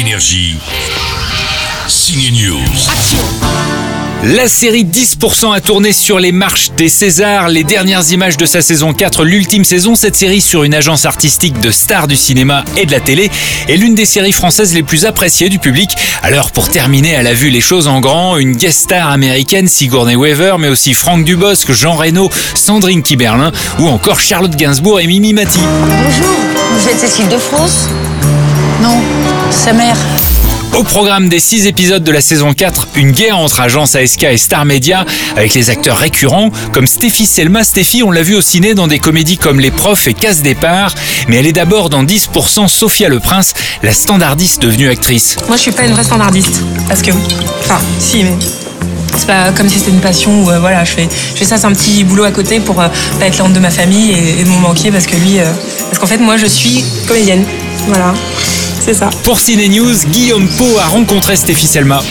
Énergie. Signe News. La série 10% a tourné sur les marches des Césars, les dernières images de sa saison 4, l'ultime saison. Cette série sur une agence artistique de stars du cinéma et de la télé est l'une des séries françaises les plus appréciées du public. Alors pour terminer, elle a vu les choses en grand, une guest star américaine Sigourney Weaver, mais aussi Franck Dubosc, Jean Reno, Sandrine Kiberlin ou encore Charlotte Gainsbourg et Mimi Mati. Bonjour, vous êtes Cécile de France sa mère. Au programme des 6 épisodes de la saison 4, une guerre entre agence ASK et Star Media avec les acteurs récurrents comme Stéphie Selma. Stéphie, on l'a vu au ciné dans des comédies comme Les Profs et Casse Départ, mais elle est d'abord dans 10% Sophia Le Prince, la standardiste devenue actrice. Moi, je suis pas une vraie standardiste. Parce que. Enfin, si, mais. C'est pas comme si c'était une passion ou euh, voilà, je fais, je fais ça, c'est un petit boulot à côté pour euh, pas être la honte de ma famille et, et de mon banquier parce que lui. euh, parce qu'en fait, moi, je suis comédienne. Voilà. Pour Ciné News, Guillaume Pau a rencontré Stéphie Selma.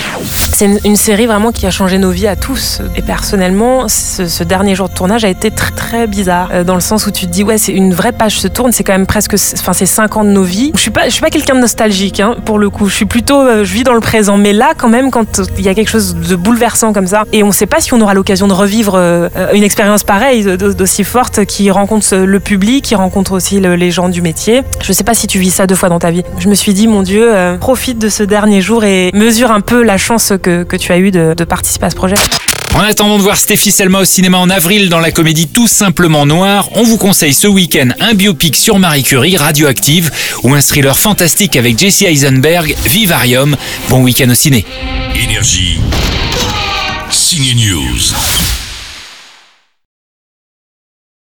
C'est une, série vraiment qui a changé nos vies à tous. Et personnellement, ce, dernier jour de tournage a été très très bizarre. euh, dans le sens où tu te dis, ouais, c'est une vraie page se tourne, c'est quand même presque. Enfin, c'est 5 ans de nos vies. Je suis pas, suis pas quelqu'un de nostalgique, hein, pour le coup. Je suis plutôt. euh, je vis dans le présent. Mais là, quand même, quand il y a quelque chose de bouleversant comme ça, et on sait pas si on aura l'occasion de revivre euh, une expérience pareille, d'aussi forte, qui rencontre le public, qui rencontre aussi le- les gens du métier. Je sais pas si tu vis ça deux fois dans ta vie. Je me suis dit, mon Dieu, profite de ce dernier jour et mesure un peu la chance que, que tu as eu de, de participer à ce projet. En attendant de voir Stéphie Selma au cinéma en avril dans la comédie Tout simplement noir, on vous conseille ce week-end un biopic sur Marie Curie, Radioactive, ou un thriller fantastique avec Jesse Eisenberg, Vivarium. Bon week-end au ciné. Énergie. Signe News.